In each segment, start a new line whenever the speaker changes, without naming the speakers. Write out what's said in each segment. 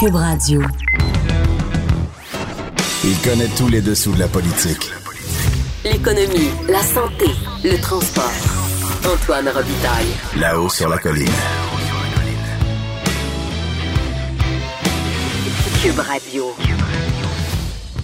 Cube Radio.
Il connaît tous les dessous de la politique.
L'économie, la santé, le transport. Antoine Robitaille.
Là-haut sur la colline.
Cube Radio.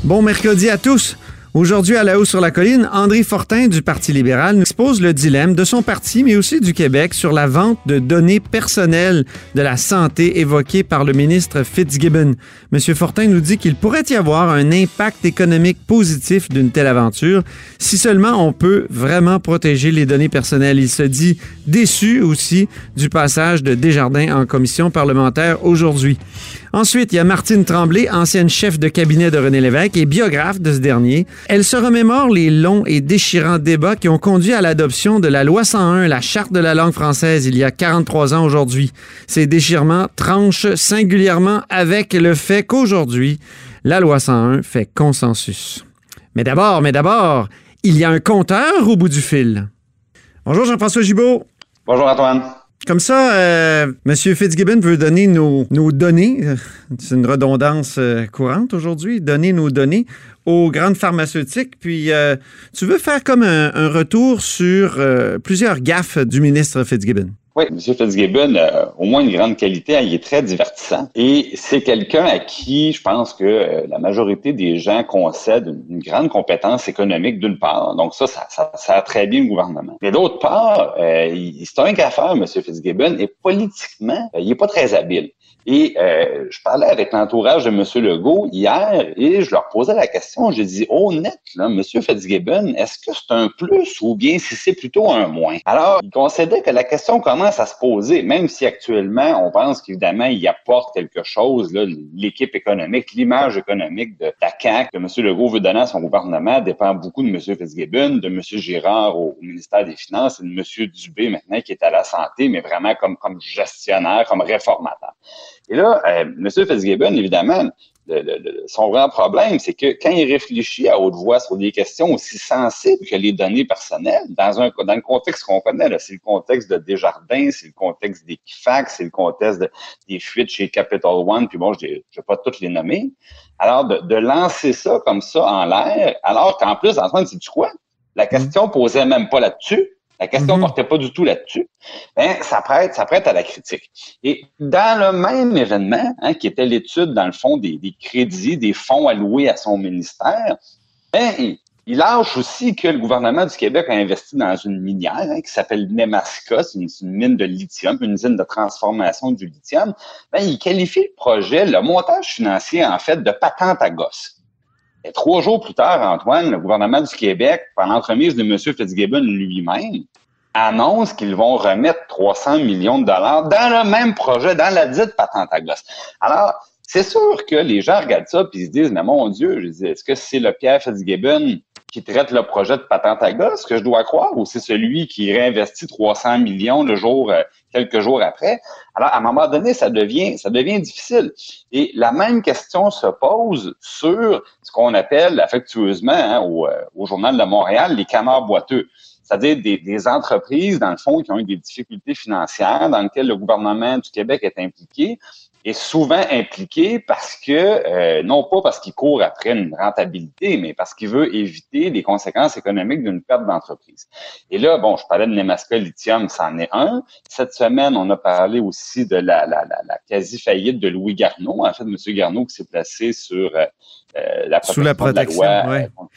Bon mercredi à tous. Aujourd'hui, à la haut sur la colline, André Fortin du Parti libéral nous expose le dilemme de son parti, mais aussi du Québec, sur la vente de données personnelles de la santé évoquée par le ministre Fitzgibbon. Monsieur Fortin nous dit qu'il pourrait y avoir un impact économique positif d'une telle aventure si seulement on peut vraiment protéger les données personnelles. Il se dit déçu aussi du passage de Desjardins en commission parlementaire aujourd'hui. Ensuite, il y a Martine Tremblay, ancienne chef de cabinet de René Lévesque et biographe de ce dernier. Elle se remémore les longs et déchirants débats qui ont conduit à l'adoption de la loi 101, la charte de la langue française, il y a 43 ans aujourd'hui. Ces déchirements tranchent singulièrement avec le fait qu'aujourd'hui, la loi 101 fait consensus. Mais d'abord, mais d'abord, il y a un compteur au bout du fil. Bonjour Jean-François Gibault.
Bonjour Antoine.
Comme ça, euh, M. Fitzgibbon veut donner nos, données, c'est une redondance euh, courante aujourd'hui, donner nos données aux grandes pharmaceutiques. Puis, euh, tu veux faire comme un, un retour sur euh, plusieurs gaffes du ministre Fitzgibbon?
Oui, M. Fitzgibbon a au moins une grande qualité, hein, il est très divertissant et c'est quelqu'un à qui je pense que euh, la majorité des gens concèdent une, grande compétence économique d'une part, donc ça, ça, ça sert très bien le gouvernement. Mais d'autre part, euh, c'est un gaffeur, M. Fitzgibbon, et politiquement, euh, il est pas très habile. Et euh, je parlais avec l'entourage de M. Legault hier et je leur posais la question. J'ai dit, honnête, là, M. Fitzgibbon, est-ce que c'est un plus ou bien si c'est plutôt un moins? Alors, il concédait que la question commence à se poser, même si actuellement, on pense qu'évidemment, il apporte quelque chose, l'équipe économique, l'image économique de la CAQ que M. Legault veut donner à son gouvernement dépend beaucoup de M. Fitzgibbon, de M. Girard au, au ministère des Finances et de M. Dubé maintenant qui est à la santé, mais vraiment comme, comme gestionnaire, comme réformateur. Et là, euh, M. Fitzgibbon, évidemment, le- le- le- son grand problème, c'est que quand il réfléchit à haute voix sur des questions aussi sensibles que les données personnelles, dans, un, dans le contexte qu'on connaît, c'est le contexte de Desjardins, c'est le contexte d'Equifax, c'est le contexte de- des fuites chez Capital One, puis bon, je ne vais pas toutes les nommer. Alors, de, de lancer ça comme ça en l'air, alors qu'en plus, Antoine, du quoi? La question posait même pas là-dessus. La question
Mhm.
portait pas du tout là-dessus. Ben, ça prête, ça prête à la critique. Et dans le même événement, hein, qui était l'étude, dans le fond, des, des crédits, des fonds alloués à son ministère, ben, il, il lâche aussi que le gouvernement du Québec a investi dans une minière hein, qui s'appelle Nemaska, c'est une, une mine de lithium, une usine de transformation du lithium. Ben, il qualifie le projet, le montage financier, en fait, de patente à gosse. Et trois jours plus tard, Antoine, le gouvernement du Québec, par l'entremise de M. Fitzgibbon lui-même, annonce qu'ils vont remettre 300 millions de dollars dans le même projet, dans la dite patente à. Alors, c'est sûr que les gens regardent ça puis ils se disent, mais mon Dieu, est-ce que c'est le Pierre Fitzgibbon qui traite le projet de patente à gosse que je dois croire ou c'est celui qui réinvestit 300 millions le jour, euh, quelques jours après? Alors, à un moment donné, ça devient, ça devient difficile. Et la même question se pose sur ce qu'on appelle affectueusement hein, au, euh, au Journal de Montréal les canards boiteux c'est-à-dire des, des, entreprises, dans le fond, qui ont eu des difficultés financières, dans lesquelles le gouvernement du Québec est impliqué, est souvent impliqué parce que, euh, non pas parce qu'il court après une rentabilité, mais parce qu'il veut éviter les conséquences économiques d'une perte d'entreprise. Et là, bon, je parlais de Nemaska Lithium, c'en est un. Cette semaine, on a parlé aussi de la, la, la, la quasi-faillite de Louis Garneau, en fait, M. Garneau qui s'est placé sur euh, la
Sous la protection,
de la loi,
ouais
contre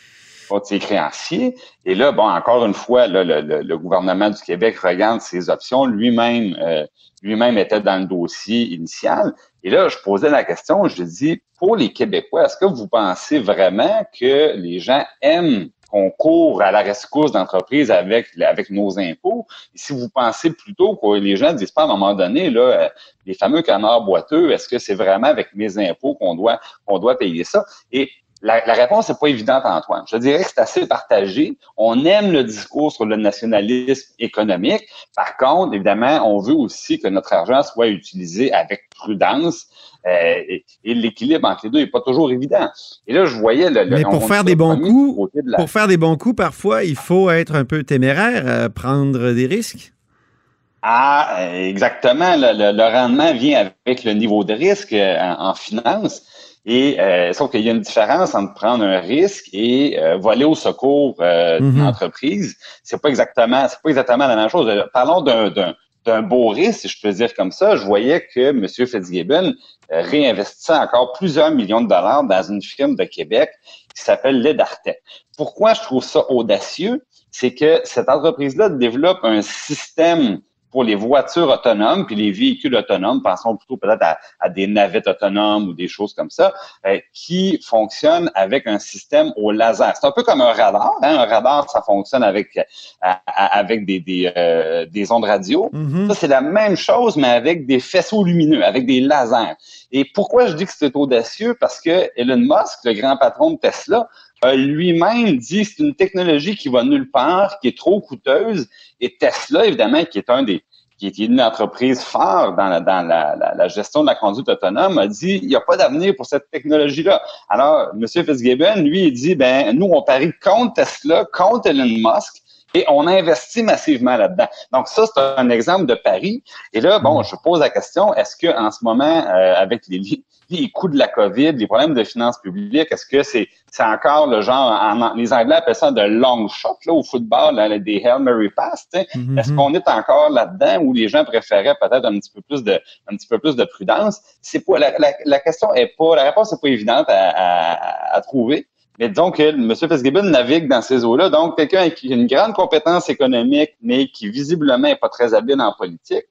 ses créanciers. Et là, bon, encore une fois, là, le, le, le, gouvernement du Québec regarde ses options. Lui-même, euh, lui-même était dans le dossier initial. Et là, je posais la question, je dis, pour les Québécois, est-ce que vous pensez vraiment que les gens aiment qu'on court à la rescousse d'entreprises avec, avec nos impôts? Et si vous pensez plutôt que les gens disent pas à un moment donné, là, les fameux canards boiteux, est-ce que c'est vraiment avec mes impôts qu'on doit, qu'on doit payer ça? Et la, la, réponse n'est pas évidente, Antoine. Je dirais que c'est assez partagé. On aime le discours sur le nationalisme économique. Par contre, évidemment, on veut aussi que notre argent soit utilisé avec prudence. Euh, et, et l'équilibre entre les deux n'est pas toujours évident. Et là, je voyais le.
Mais pour faire des bons coups, de la... pour faire des bons coups, parfois, il faut être un peu téméraire, euh, prendre des risques.
Ah, exactement. Le, rendement vient avec le niveau de risque euh, en, finance. Et euh, sauf qu'il y a une différence entre prendre un risque et euh, voler au secours d'une mhm. entreprise. C'est pas exactement, c'est pas exactement la même chose. Parlons d'un, d'un beau risque, si je peux dire comme ça. Je voyais que M. Fitzgibbon réinvestissait encore plusieurs millions de dollars dans une firme de Québec qui s'appelle Ledartet. Pourquoi je trouve ça audacieux? C'est que cette entreprise-là développe un système pour les voitures autonomes, puis les véhicules autonomes, pensons plutôt peut-être à, des navettes autonomes ou des choses comme ça, euh, qui fonctionnent avec un système au laser. C'est un peu comme un radar. Hein? Un radar, ça fonctionne avec euh, avec des des, euh, des ondes radio. Mm-hmm. Ça, c'est la même chose, mais avec des faisceaux lumineux, avec des lasers. Et pourquoi je dis que c'est audacieux? Parce que Elon Musk, le grand patron de Tesla, lui-même dit que c'est une technologie qui va nulle part, qui est trop coûteuse. Et Tesla, évidemment, qui est un des qui est une entreprise phare dans, la, dans la, la, gestion de la conduite autonome, a dit il n'y a pas d'avenir pour cette technologie-là. Alors, M. Fitzgibbon, lui, il dit ben nous, on parie contre Tesla, contre Elon Musk. Et on investit massivement là-dedans. Donc ça, c'est un exemple de pari. Et là, bon, je pose la question, est-ce que en ce moment, euh, avec les, les coûts de la COVID, les problèmes de finances publiques, est-ce que c'est c'est encore le genre, les Anglais appellent ça de long shot là, au football, des Hail Mary Pass. Mm-hmm. Est-ce qu'on est encore là-dedans où les gens préféraient peut-être un petit peu plus de un petit peu plus de prudence? C'est pas la, la, question est pas, la réponse n'est pas évidente à, à, à trouver. Mais disons que M. Fitzgibbon navigue dans ces eaux-là. Donc, quelqu'un qui a une grande compétence économique, mais qui visiblement n'est pas très habile en politique,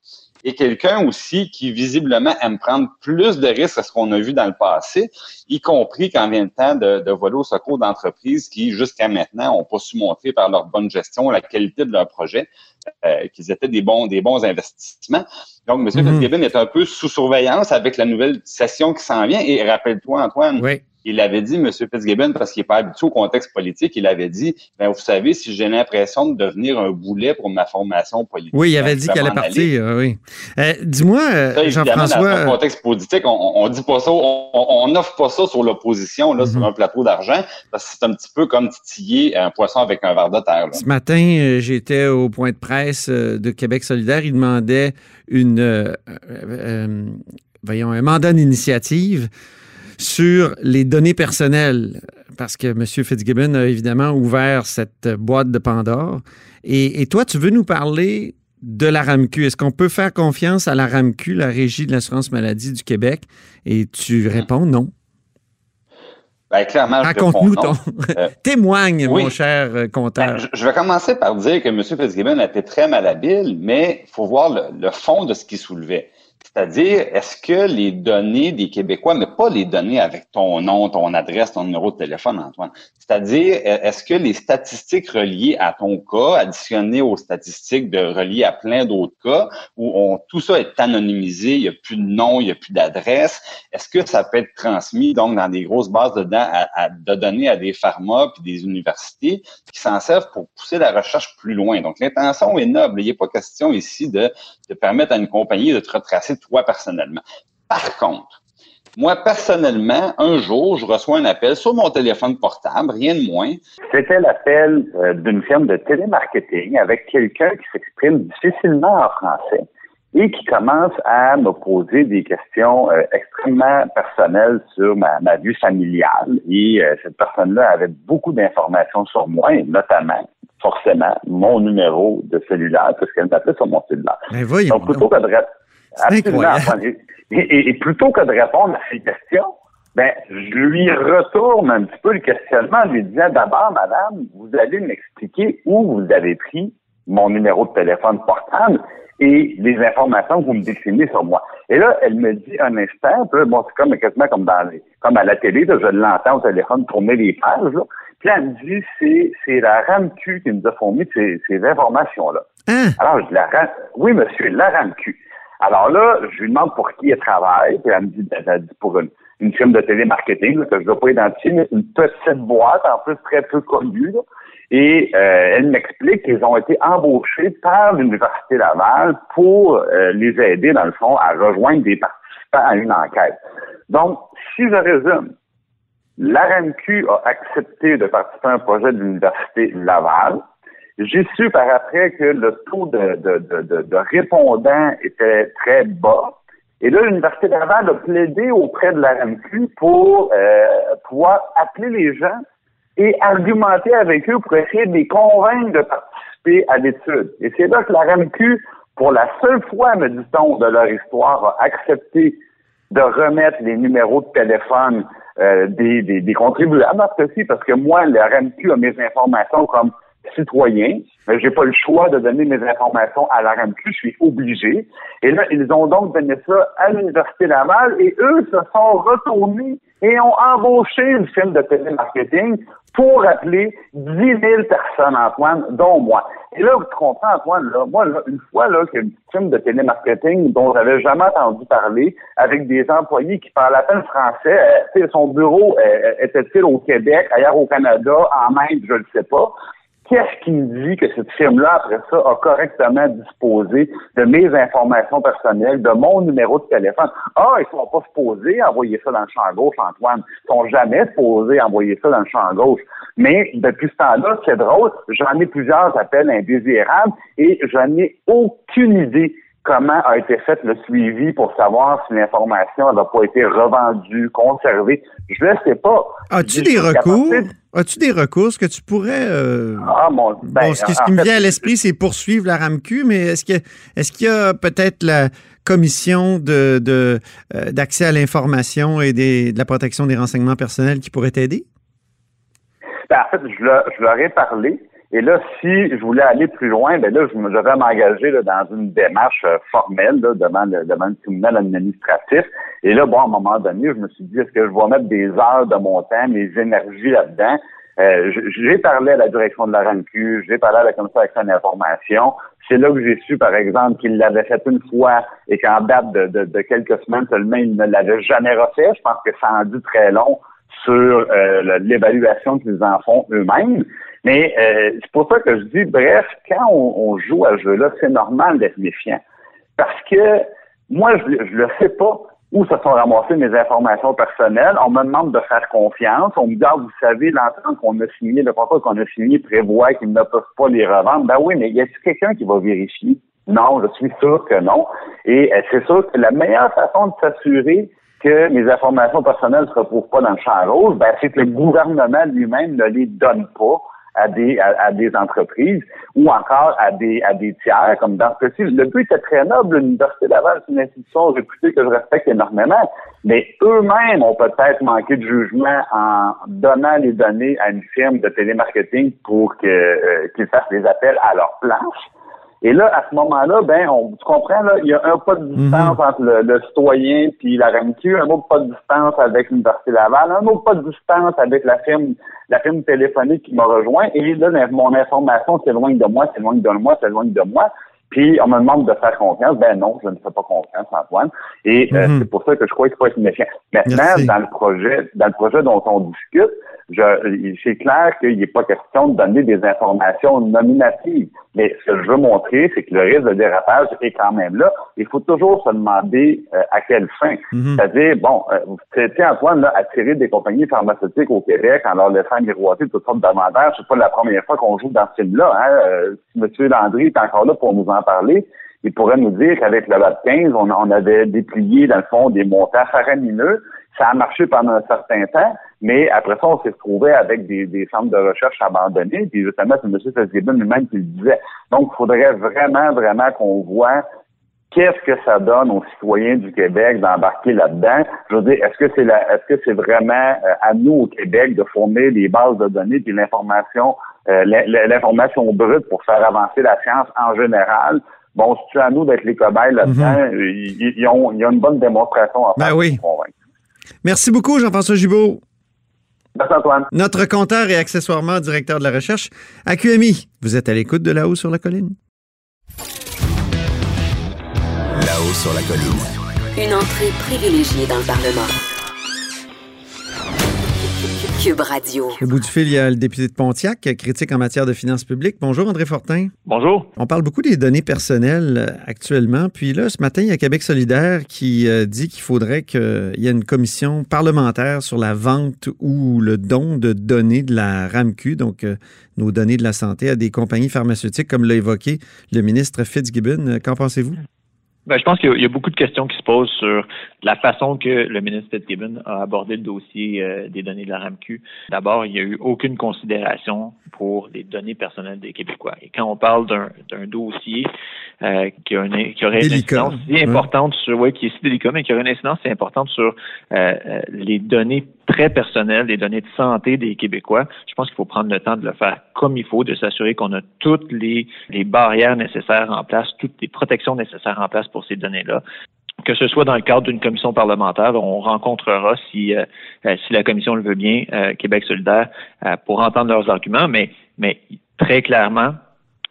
et quelqu'un aussi qui visiblement aime prendre plus de risques que ce qu'on a vu dans le passé, y compris quand vient le temps de, de voler au secours d'entreprises qui, jusqu'à maintenant, n'ont pas su montrer par leur bonne gestion la qualité de leur projet, euh, qu'ils étaient des bons, des bons investissements. Donc, M. Mm Fitzgibbon est un peu sous surveillance avec la nouvelle session qui s'en vient. Et rappelle-toi, Antoine, oui il avait dit, M. Fitzgibbon, parce qu'il n'est pas habitué au contexte politique, il avait dit, ben, vous savez, si j'ai l'impression de devenir un boulet pour ma formation politique.
Oui, il avait dit qu'elle allait partir, oui. Euh, dis-moi, euh, Jean-François.
Dans un contexte politique, on, ne dit pas ça, on n'offre pas ça sur l'opposition, là, sur mhm. un plateau d'argent, parce que c'est un petit peu comme titiller un poisson avec un verre de terre.
Ce matin, euh, j'étais au point de presse de Québec solidaire. Il demandait une, voyons, un mandat d'initiative sur les données personnelles, parce que M. Fitzgibbon a évidemment ouvert cette boîte de Pandore. Et, toi, tu veux nous parler de la RAMQ. Est-ce qu'on peut faire confiance à la RAMQ, la Régie de l'assurance maladie du Québec? Et tu réponds non.
Ben, clairement,
Raconte-nous ton. Euh, témoigne, mon cher euh, compteur.
Ben, je vais commencer par dire que M. Fitzgibbon a été très malhabile, mais il faut voir le, fond de ce qu'il soulevait. C'est-à-dire, est-ce que les données des Québécois, mais pas les données avec ton nom, ton adresse, ton numéro de téléphone, Antoine, c'est-à-dire, est-ce que les statistiques reliées à ton cas, additionnées aux statistiques de reliées à plein d'autres cas, où tout ça est anonymisé, il n'y a plus de nom, il n'y a plus d'adresse, est-ce que ça peut être transmis donc dans des grosses bases de, de données à des pharma puis des universités qui s'en servent pour pousser la recherche plus loin? Donc, l'intention est noble. Il n'est pas question ici de, de permettre à une compagnie de te retracer toi personnellement. Par contre, moi, personnellement, un jour, je reçois un appel sur mon téléphone portable, rien de moins.
C'était l'appel euh, d'une firme de télémarketing avec quelqu'un qui s'exprime difficilement en français et qui commence à me poser des questions euh, extrêmement personnelles sur ma, vie familiale. Et euh, cette personne-là avait beaucoup d'informations sur moi, et notamment, forcément, mon numéro de cellulaire, parce qu'elle m'appelait sur mon cellulaire.
Mais voyons
donc, plutôt que de Absolument. Et, plutôt que de répondre à ces questions, ben, je lui retourne un petit peu le questionnement en lui disant d'abord, madame, vous allez m'expliquer où vous avez pris mon numéro de téléphone portable et les informations que vous me déclinez sur moi. Et là, elle me dit un instant, bon, c'est comme quasiment comme dans les, comme à la télé, je l'entends au téléphone tourner les pages, là. Puis elle me dit, c'est, c'est la RAMQ qui nous a fourni ces, ces informations-là.
Hein?
Alors, je la oui, monsieur, la RAMQ. Alors là, je lui demande pour qui elle travaille, puis elle me dit, elle dit pour une, une firme de télémarketing, que je ne dois pas identifier, mais une petite boîte, en plus très peu connue. Et euh, elle m'explique qu'ils ont été embauchés par l'Université Laval pour euh, les aider, dans le fond, à rejoindre des participants à une enquête. Donc, si je résume, l'ARMQ a accepté de participer à un projet de l'Université Laval J'ai su par après que le taux de, de, de, répondants était très bas. Et là, l'Université Laval a plaidé auprès de la RMQ pour euh, pouvoir appeler les gens et argumenter avec eux pour essayer de les convaincre de participer à l'étude. Et c'est là que la RMQ, pour la seule fois, me dit-on, de leur histoire, a accepté de remettre les numéros de téléphone euh, des, des, des, contribuables, parce que moi, la RMQ a mes informations comme citoyen, mais j'ai pas le choix de donner mes informations à la RMQ, je suis obligé. Et là, ils ont donc donné ça à l'Université Laval et eux se sont retournés et ont embauché une firme de télémarketing pour appeler 10 000 personnes, Antoine, dont moi. Et là, vous comprends, Antoine, là, moi, là, une fois là, qu'il y a une firme de télémarketing dont j'avais jamais entendu parler, avec des employés qui parlent à peine français, euh, son bureau euh, était-il au Québec, ailleurs au Canada, en Inde, je ne sais pas qu'est-ce qui me dit que cette firme-là, après ça, a correctement disposé de mes informations personnelles, de mon numéro de téléphone? Ah, ils sont pas supposés envoyer ça dans le champ gauche, Antoine. Ils sont jamais supposés envoyer ça dans le champ gauche. Mais depuis ce temps-là, c'est drôle, j'en ai plusieurs appels indésirables et je n'ai aucune idée comment a été fait le suivi pour savoir si l'information n'a pas été revendue, conservée? Je ne sais pas.
As-tu des recours? As-tu des recours? Ce que tu pourrais. Euh, ah, mon, ben, ce, qui, me vient à l'esprit, c'est poursuivre la RAMQ, mais est-ce qu'il est y a peut-être la commission de, euh, d'accès à l'information et de la protection des renseignements personnels qui pourrait t'aider?
Ben, en fait, je, je leur ai parlé. Et là, si je voulais aller plus loin, ben là, je, devais m'engager dans une démarche euh, formelle devant, le, devant le tribunal administratif. Et là, bon, à un moment donné, je me suis dit, est-ce que je vais mettre des heures de mon temps, mes énergies là-dedans? Euh, j'ai parlé à la direction de la RANQ, j'ai parlé à la commission d'accès à l'information. C'est là que j'ai su, par exemple, qu'il l'avait fait une fois et qu'en date de, de, quelques semaines seulement, il ne l'avait jamais refait. Je pense que ça en dit très long sur euh, l'évaluation qu'ils en font eux-mêmes. Mais euh, c'est pour ça que je dis, bref, quand on, joue à ce jeu-là, c'est normal d'être méfiant. Parce que moi, je ne le sais pas où se sont ramassées mes informations personnelles. On me demande de faire confiance. On me dit, ah, vous savez, l'entente qu'on a signé, le contrat qu'on a signé prévoit qu'ils ne peuvent pas les revendre. Ben oui, mais y a-t-il quelqu'un qui va vérifier? Non, je suis sûr que non. Et euh, c'est sûr que la meilleure façon de s'assurer que mes informations personnelles ne se retrouvent pas dans le champ rose, ben, c'est que le gouvernement lui-même ne les donne pas à des, à, des entreprises ou encore à des, à des tiers, comme dans ce cas-ci. Le but était très noble. L'Université Laval, c'est une institution que je respecte énormément, mais eux-mêmes ont peut-être manqué de jugement en donnant les données à une firme de télémarketing pour euh, qu'ils fassent des appels à leur place. Et là, à ce moment-là, ben, on, tu comprends, là, il y a un pas de distance mhm. entre le, citoyen puis la RAMQ, un autre pas de distance avec l'Université Laval, un autre pas de distance avec la firme, la firme téléphonique qui m'a rejoint. Et là, mon information s'éloigne de moi, s'éloigne de moi, s'éloigne de moi. Puis on me demande de faire confiance. Ben non, je ne fais pas confiance, Antoine. Et euh, mhm. c'est pour ça que je crois qu'il faut être méfiant. Maintenant, dans le projet, dans le projet dont on discute, c'est clair qu'il n'est pas question de donner des informations nominatives. Mais ce que je veux montrer, c'est que le risque de dérapage est quand même là. Il faut toujours se demander euh, à quelle fin. Mhm. C'est-à-dire, bon, euh, Antoine là, attirer des compagnies pharmaceutiques au Québec en leur laissant miroiter toutes sortes d'avantages. C'est pas la première fois qu'on joue dans ce film-là. Hein? Euh, M. Landry est encore là pour nous en parler il pourrait nous dire qu'avec le LAB 15, on, on, avait déplié, dans le fond, des montants faramineux ça a marché pendant un certain temps, mais après ça, on s'est retrouvé avec des, des centres de recherche abandonnés. Puis justement, c'est M. Fitzgibbon lui-même qui le disait. Donc, il faudrait vraiment, vraiment qu'on voit qu'est-ce que ça donne aux citoyens du Québec d'embarquer là-dedans. Je veux dire, est-ce que c'est la, est-ce que c'est vraiment euh, à nous au Québec de fournir les bases de données puis l'information, euh, l'information brute pour faire avancer la science en général? Bon, c'est à nous d'être les cobayes là-dedans? Mm-hmm. il, y a une bonne démonstration à
ben faire oui. pour convaincre. Merci beaucoup, Jean-François Gibault.
Merci, Antoine.
Notre compteur et accessoirement directeur de la recherche à QMI. Vous êtes à l'écoute de là-haut sur la colline.
Là-haut sur la colline.
Une entrée privilégiée dans le Parlement. Cube Radio.
Au bout du fil, il y a le député de Pontiac, critique en matière de finances publiques. Bonjour, André Fortin.
Bonjour.
On parle beaucoup des données personnelles euh, actuellement. Puis là, ce matin, il y a Québec solidaire qui euh, dit qu'il faudrait qu'il y ait une commission parlementaire sur la vente ou le don de données de la RAMQ, donc euh, nos données de la santé, à des compagnies pharmaceutiques, comme l'a évoqué le ministre Fitzgibbon. Qu'en pensez-vous?
Ben, je pense qu'il y, a beaucoup de questions qui se posent sur la façon que le ministre Fitzgibbon a abordé le dossier euh, des données de la RAMQ. D'abord, il n'y a eu aucune considération pour les données personnelles des Québécois. Et quand on parle d'un dossier euh, qui, a une, qui aurait une incidence si importante sur, ouais, qui est si délicat, mais qui aurait une incidence si importante sur euh, les données très personnelles, les données de santé des Québécois, je pense qu'il faut prendre le temps de le faire comme il faut, de s'assurer qu'on a toutes les, les barrières nécessaires en place, toutes les protections nécessaires en place pour ces données-là. Que ce soit dans le cadre d'une commission parlementaire, on rencontrera si euh, euh, si la commission le veut bien, euh, Québec solidaire, pour entendre leurs arguments, mais mais très clairement,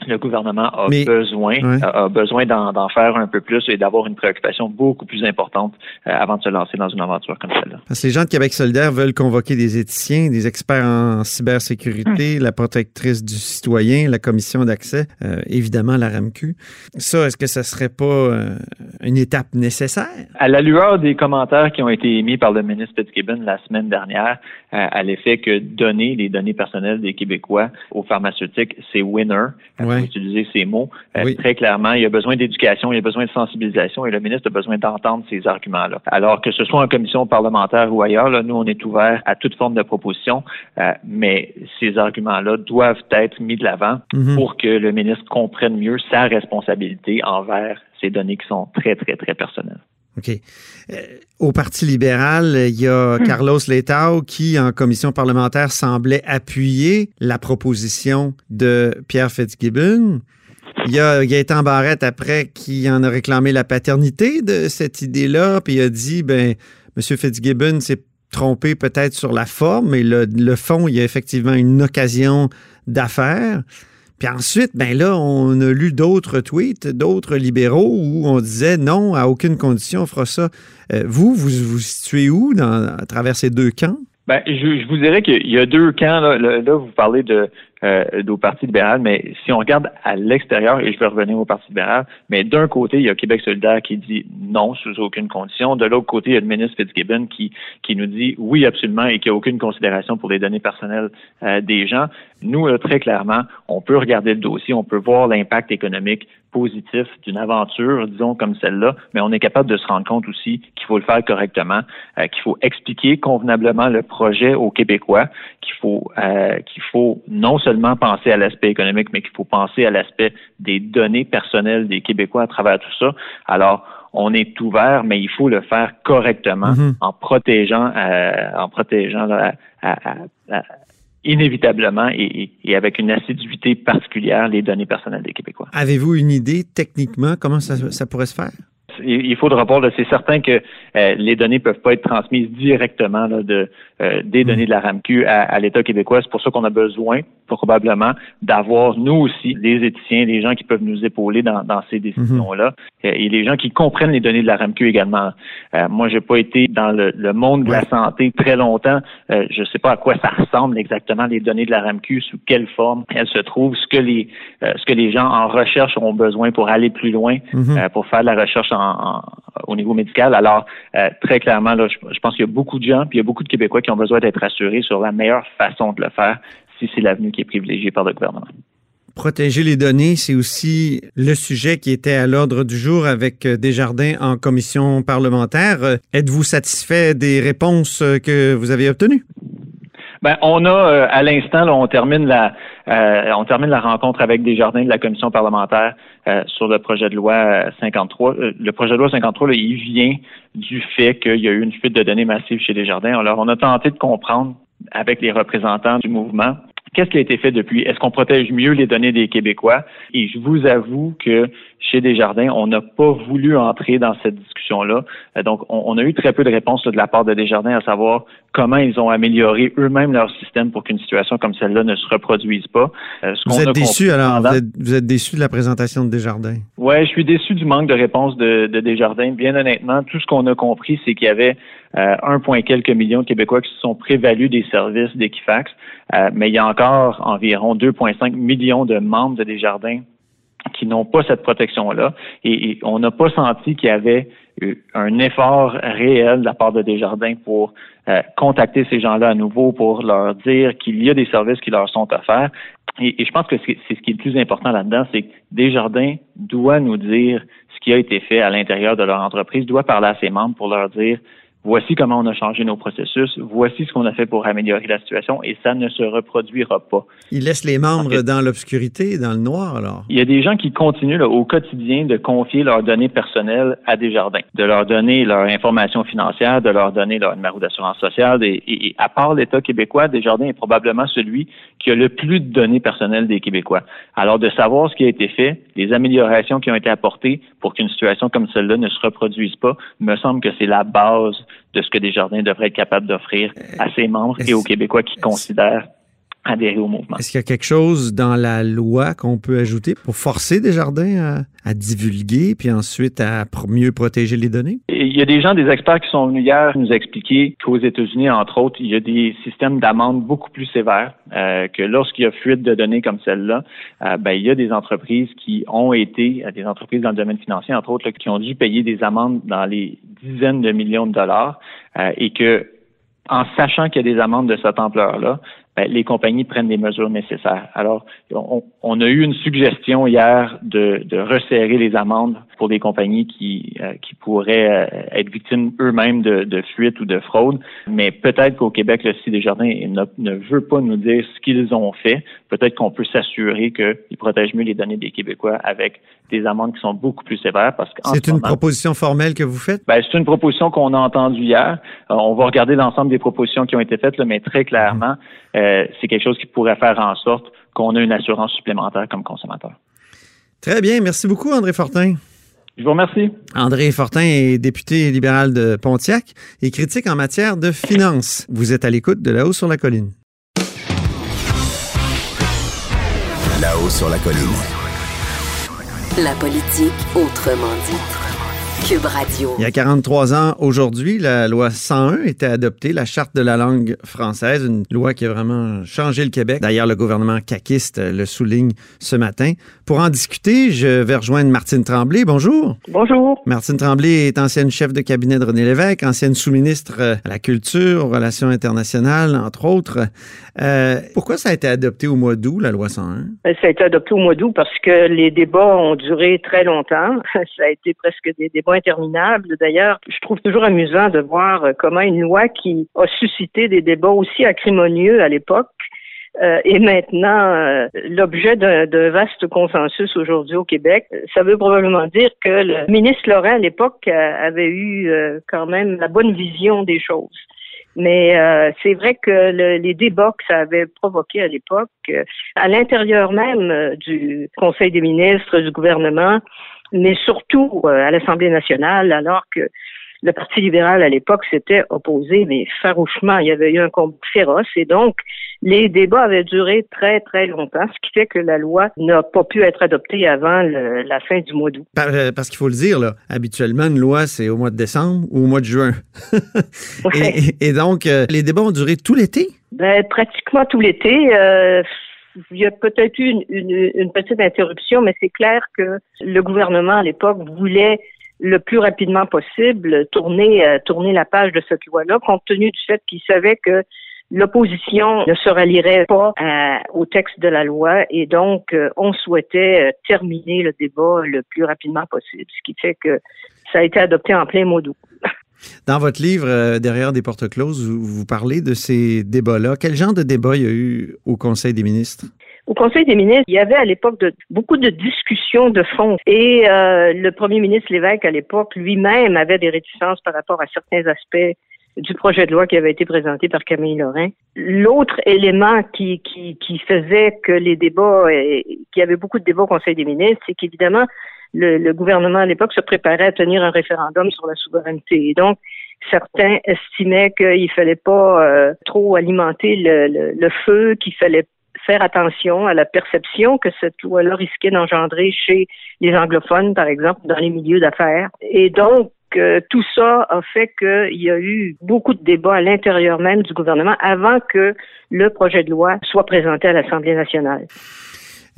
le gouvernement a besoin a, besoin d'en faire un peu plus et d'avoir une préoccupation beaucoup plus importante euh, avant de se lancer dans une aventure comme celle-là.
Parce que les gens de Québec solidaire veulent convoquer des éthiciens, des experts en cybersécurité, la protectrice du citoyen, la commission d'accès, euh, évidemment la RAMQ. Ça, est-ce que ça serait pas euh, une étape nécessaire?
À la lueur des commentaires qui ont été émis par le ministre Fitzgibbon la semaine dernière, à l'effet que donner les données personnelles des Québécois aux pharmaceutiques, c'est winner ouais. utiliser ces mots. Euh, très clairement, il y a besoin d'éducation, il y a besoin de sensibilisation et le ministre a besoin d'entendre ces arguments-là. Alors que ce soit en commission parlementaire ou ailleurs, là, nous, on est ouvert à toute forme de proposition, euh, mais ces arguments-là doivent être mis de l'avant mhm. pour que le ministre comprenne mieux sa responsabilité envers ces données qui sont très, très, très personnelles.
OK. Euh, au Parti libéral, il y a hmm. Carlos Letao qui, en commission parlementaire, semblait appuyer la proposition de Pierre Fitzgibbon. Il y a Gaëtan Barrette, après, qui en a réclamé la paternité de cette idée-là, puis il a dit, ben, M. Fitzgibbon s'est trompé peut-être sur la forme, mais le, le fond, il y a effectivement une occasion d'affaires. Puis ensuite, ben là, on a lu d'autres tweets, d'autres libéraux où on disait non, à aucune condition on fera ça. Euh, vous, vous vous situez où dans, à travers ces deux camps?
Ben, je, je vous dirais qu'il y a deux camps. Là, là vous parlez de euh, au Parti libéral, mais si on regarde à l'extérieur, et je vais revenir au Parti libéral, mais d'un côté, il y a Québec solidaire qui dit non sous aucune condition. De l'autre côté, il y a le ministre Fitzgibbon qui, qui nous dit oui absolument et qui a aucune considération pour les données personnelles euh, des gens. Nous, très clairement, on peut regarder le dossier, on peut voir l'impact économique positif d'une aventure, disons, comme celle-là, mais on est capable de se rendre compte aussi qu'il faut le faire correctement, euh, qu'il faut expliquer convenablement le projet aux Québécois, qu'il faut, euh, qu'il faut non seulement penser à l'aspect économique, mais qu'il faut penser à l'aspect des données personnelles des Québécois à travers tout ça. Alors, on est ouvert, mais il faut le faire correctement mm-hmm. en protégeant, euh, en protégeant inévitablement et, avec une assiduité particulière les données personnelles des Québécois.
Avez-vous une idée techniquement comment ça pourrait se faire?
il faut de rapport, c'est certain que euh, les données peuvent pas être transmises directement de, euh, des données de la RAMQ à, l'État québécois. C'est pour ça qu'on a besoin, probablement, d'avoir, nous aussi, des éthiciens, des gens qui peuvent nous épauler dans, ces décisions-là, mhm. et les gens qui comprennent les données de la RAMQ également. Euh, moi, j'ai pas été dans le, monde de la santé très longtemps. Euh, je sais pas à quoi ça ressemble exactement, les données de la RAMQ, sous quelle forme elles se trouvent, ce que les, ce que les gens en recherche ont besoin pour aller plus loin, mhm. pour faire de la recherche en au niveau médical. Alors, euh, très clairement, là, je, pense qu'il y a beaucoup de gens, puis il y a beaucoup de Québécois qui ont besoin d'être rassurés sur la meilleure façon de le faire si c'est l'avenue qui est privilégiée par le gouvernement.
Protéger les données, c'est aussi le sujet qui était à l'ordre du jour avec euh, Desjardins en commission parlementaire. Euh, êtes-vous satisfait des réponses que vous avez obtenues?
Ben, on a euh, à l'instant, on termine la euh, on termine la rencontre avec des jardins de la commission parlementaire euh, sur le projet de loi 53. le projet de loi 53, il vient du fait qu'il y a eu une fuite de données massive chez Desjardins. Alors, on a tenté de comprendre avec les représentants du mouvement Qu'est-ce qui a été fait depuis? Est-ce qu'on protège mieux les données des Québécois? Et je vous avoue que chez Desjardins. On n'a pas voulu entrer dans cette discussion-là. Euh, donc, on, a eu très peu de réponses de la part de Desjardins à savoir comment ils ont amélioré eux-mêmes leur système pour qu'une situation comme celle-là ne se reproduise pas.
Euh, vous êtes déçu alors? Vous êtes, déçu de la présentation de Desjardins?
Oui, je suis déçu du manque de réponse de, de Desjardins. Bien honnêtement, tout ce qu'on a compris, c'est qu'il y avait euh, 1, quelques millions de Québécois qui se sont prévalus des services d'Equifax, euh, mais il y a encore environ 2,5 millions de membres de Desjardins qui n'ont pas cette protection-là. Et, on n'a pas senti qu'il y avait un effort réel de la part de Desjardins pour euh, contacter ces gens-là à nouveau, pour leur dire qu'il y a des services qui leur sont offerts. Et, et je pense que c'est ce qui est le plus important là-dedans, c'est que Desjardins doit nous dire ce qui a été fait à l'intérieur de leur entreprise, doit parler à ses membres pour leur dire voici comment on a changé nos processus, voici ce qu'on a fait pour améliorer la situation et ça ne se reproduira pas.
Il laisse les membres dans l'obscurité, dans le noir alors?
Il y a des gens qui continuent au quotidien de confier leurs données personnelles à des jardins, de leur donner leur information financière, de leur donner leur numéro d'assurance sociale et, à part l'État québécois, Desjardins est probablement celui qui a le plus de données personnelles des Québécois. Alors de savoir ce qui a été fait, les améliorations qui ont été apportées pour qu'une situation comme celle-là ne se reproduise pas, me semble que c'est la base de ce que Desjardins devrait être capable d'offrir à ses membres et aux Québécois qui considèrent adhérer au mouvement.
Est-ce qu'il y a quelque chose dans la loi qu'on peut ajouter pour forcer Desjardins à, à divulguer puis ensuite à mieux protéger les données?
Il y a des gens, des experts qui sont venus hier nous expliquer qu'aux États-Unis, entre autres, il y a des systèmes d'amende beaucoup plus sévères, euh, que lorsqu'il y a fuite de données comme celle-là, euh, ben, il y a des entreprises qui ont été, des entreprises dans le domaine financier, entre autres, qui ont dû payer des amendes dans les dizaines de millions de dollars euh, et que en sachant qu'il y a des amendes de cette ampleur-là, ben, les compagnies prennent les mesures nécessaires. Alors, on, a eu une suggestion hier de, de, resserrer les amendes pour des compagnies qui, euh, qui pourraient euh, être victimes eux-mêmes de, de ou de fraude, mais peut-être qu'au Québec, le des Desjardins ne, ne veut pas nous dire ce qu'ils ont fait. Peut-être qu'on peut, s'assurer qu'ils protègent mieux les données des Québécois avec des amendes qui sont beaucoup plus sévères. parce que
C'est une proposition formelle que vous faites?
Ben, c'est une proposition qu'on a entendue hier. Euh, on va regarder l'ensemble des propositions qui ont été faites, là, mais très clairement, euh, c'est quelque chose qui pourrait faire en sorte qu'on ait une assurance supplémentaire comme consommateur.
Très bien. Merci beaucoup, André Fortin.
Je vous remercie.
André Fortin est député libéral de Pontiac et critique en matière de finances. Vous êtes à l'écoute de La haut sur la colline.
Sur la colline.
La politique autrement dit. Cube Radio.
Il y a 43 ans aujourd'hui, la loi 101 était adoptée, la charte de la langue française, une loi qui a vraiment changé le Québec. D'ailleurs, le gouvernement caquiste le souligne ce matin. Pour en discuter, je vais rejoindre Martine Tremblay. Bonjour.
Bonjour.
Martine Tremblay est ancienne chef de cabinet de René Lévesque, ancienne sous-ministre à la culture, aux relations internationales, entre autres. Euh, pourquoi ça a été adopté au mois d'août, la loi 101?
Euh, ça a été adopté au mois d'août parce que les débats ont duré très longtemps. Ça a été presque des débats interminables. D'ailleurs, je trouve toujours amusant de voir comment une loi qui a suscité des débats aussi acrimonieux à l'époque euh, est maintenant euh, l'objet d'un vaste consensus aujourd'hui au Québec. Ça veut probablement dire que le ministre Laurent à l'époque avait eu quand même la bonne vision des choses. Mais euh, c'est vrai que les débats que ça avait provoqué à l'époque, euh, à l'intérieur même euh, du Conseil des ministres, du gouvernement, mais surtout à l'Assemblée nationale, alors que le Parti libéral à l'époque s'était opposé, mais farouchement. Il y avait eu un combat féroce et donc les débats avaient duré très, très longtemps, ce qui fait que la loi n'a pas pu être adoptée avant la fin du mois d'août.
Euh, parce qu'il faut le dire, là, habituellement, une loi, c'est au mois de décembre ou au mois de juin. et, donc, euh, les débats ont duré tout l'été?
Ben, pratiquement tout l'été. Euh, il y a peut-être eu une, une, petite interruption, mais c'est clair que le gouvernement à l'époque voulait le plus rapidement possible tourner, tourner la page de cette loi-là, compte tenu du fait qu'il savait que L'opposition ne se rallierait pas au texte de la loi et donc euh, on souhaitait euh, terminer le débat le plus rapidement possible, ce qui fait que ça a été adopté en plein mois d'août.
Dans votre livre, euh, Derrière des portes closes, vous, parlez de ces débats-là. Quel genre de débat il y a eu au Conseil des ministres?
Au Conseil des ministres, il y avait à l'époque de, beaucoup de discussions de fond. Et le premier ministre Lévesque, à l'époque, lui-même avait des réticences par rapport à certains aspects du projet de loi qui avait été présenté par Camille Lorrain. L'autre élément qui, faisait que les débats, qu'il y avait beaucoup de débats au Conseil des ministres, c'est qu'évidemment, le, gouvernement à l'époque se préparait à tenir un référendum sur la souveraineté. Et donc, certains estimaient qu'il fallait pas euh, trop alimenter le, le feu, qu'il fallait faire attention à la perception que cette loi-là risquait d'engendrer chez les anglophones, par exemple, dans les milieux d'affaires. Et donc, euh, tout ça a fait qu'il y a eu beaucoup de débats à l'intérieur même du gouvernement avant que le projet de loi soit présenté à l'Assemblée nationale.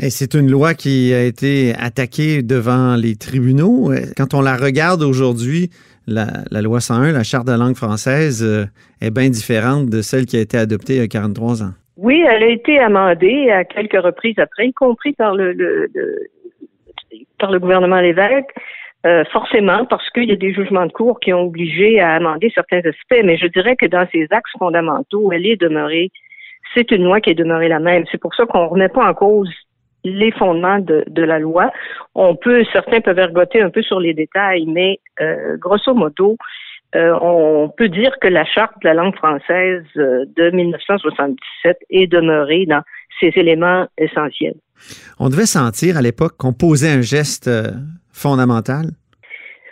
Et c'est une loi qui a été attaquée devant les tribunaux. Quand on la regarde aujourd'hui, la, loi 101, la Charte de la langue française, euh, est bien différente de celle qui a été adoptée il y a 43 ans.
Oui, elle a été amendée à quelques reprises après, y compris par le, par le gouvernement Lévesque. Euh, forcément, parce qu'il y a des jugements de cour qui ont obligé à amender certains aspects, mais je dirais que dans ses axes fondamentaux, elle est demeurée, c'est une loi qui est demeurée la même. C'est pour ça qu'on ne remet pas en cause les fondements de, de, la loi. On peut, certains peuvent ergoter un peu sur les détails, mais euh, grosso modo, euh, on peut dire que la charte de la langue française euh, de 1977 est demeurée dans ses éléments essentiels.
On devait sentir à l'époque qu'on posait un geste fondamental?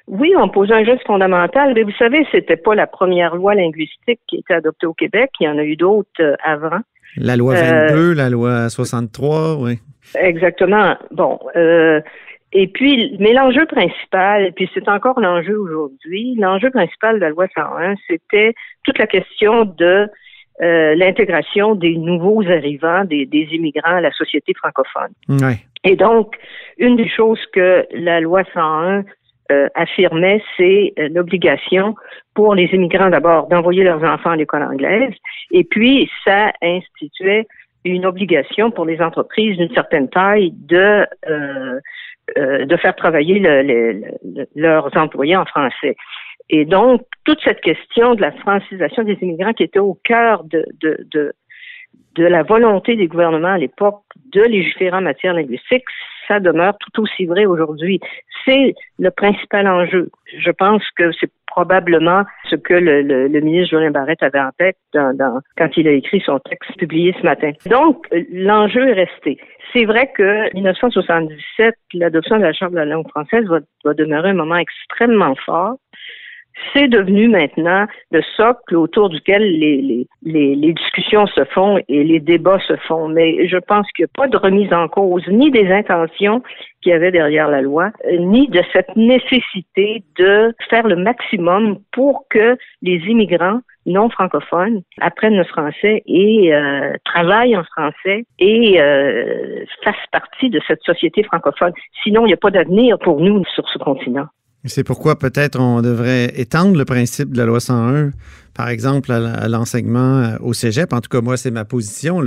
Oui, on posait un geste fondamental, mais vous savez, c'était pas la première loi linguistique qui a été adoptée au Québec. Il y en a eu d'autres avant.
La loi 22, la loi 63, oui.
Exactement. Bon, et puis, mais l'enjeu principal, et puis c'est encore l'enjeu aujourd'hui, l'enjeu principal de la loi 101, c'était toute la question de euh, l'intégration des nouveaux arrivants, des, des, immigrants à la société francophone. Et donc, une des choses que la loi 101 euh, affirmait, c'est euh, l'obligation pour les immigrants d'abord d'envoyer leurs enfants à l'école anglaise, et puis ça instituait une obligation pour les entreprises d'une certaine taille de euh, euh, de faire travailler leurs employés en français. Et donc, toute cette question de la francisation des immigrants qui était au cœur de, de, de, de la volonté des gouvernements à l'époque de légiférer en matière linguistique, ça demeure tout aussi vrai aujourd'hui. C'est le principal enjeu. Je pense que c'est probablement ce que le, le, ministre Julien Barrette avait en tête quand il a écrit son texte publié ce matin. Donc, l'enjeu est resté. C'est vrai que 1977, l'adoption de la Charte de la langue française va, va demeurer un moment extrêmement fort c'est devenu maintenant le socle autour duquel les, les, les, discussions se font et les débats se font. Mais je pense qu'il n'y a pas de remise en cause ni des intentions qu'il y avait derrière la loi, ni de cette nécessité de faire le maximum pour que les immigrants non francophones apprennent le français et euh, travaillent en français et euh, fassent partie de cette société francophone. Sinon, il n'y a pas d'avenir pour nous sur ce continent.
C'est pourquoi peut-être on devrait étendre le principe de la loi 101, par exemple, à l'enseignement euh, au cégep. En tout cas, moi, c'est ma position.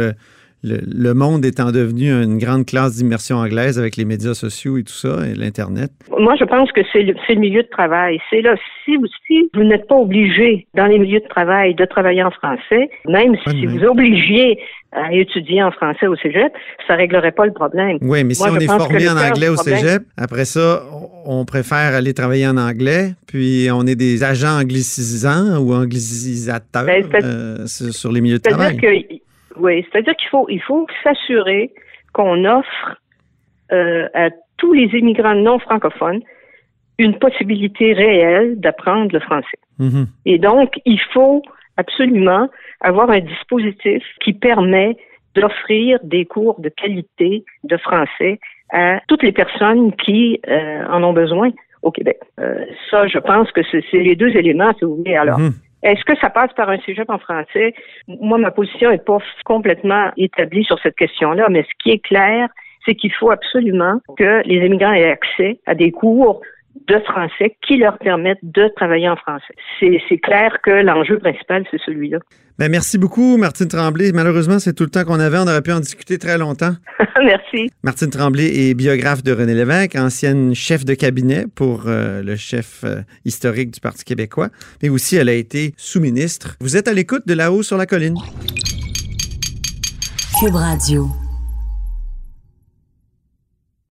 Le, monde étant devenu une grande classe d'immersion anglaise avec les médias sociaux et tout ça, et l'Internet?
Moi, je pense que c'est le, le, milieu de travail. C'est là, si vous, si vous n'êtes pas obligé dans les milieux de travail de travailler en français, même si vous obligiez à étudier en français au cégep, ça réglerait pas le problème.
Oui, mais si on est formé en anglais au cégep, après ça, on préfère aller travailler en anglais, puis on est des agents anglicisants ou anglicisateurs ben, euh, sur les milieux de travail.
Oui, c'est-à-dire qu'il faut, il faut s'assurer qu'on offre euh, à tous les immigrants non francophones une possibilité réelle d'apprendre le français. Mm-hmm. Et donc, il faut absolument avoir un dispositif qui permet d'offrir des cours de qualité de français à toutes les personnes qui euh, en ont besoin au Québec. Euh, ça, je pense que c'est les deux éléments, si vous voulez. Alors, mm-hmm. Est-ce que ça passe par un sujet en français? Moi, ma position n'est pas complètement établie sur cette question-là, mais ce qui est clair, c'est qu'il faut absolument que les immigrants aient accès à des cours de français qui leur permettent de travailler en français. C'est clair que l'enjeu principal, c'est celui-là.
Ben, merci beaucoup, Martine Tremblay. Malheureusement, c'est tout le temps qu'on avait. On aurait pu en discuter très longtemps.
merci.
Martine Tremblay est biographe de René Lévesque, ancienne chef de cabinet pour euh, le chef euh, historique du Parti québécois, mais aussi elle a été sous-ministre. Vous êtes à l'écoute de là-haut sur la colline. Cube Radio.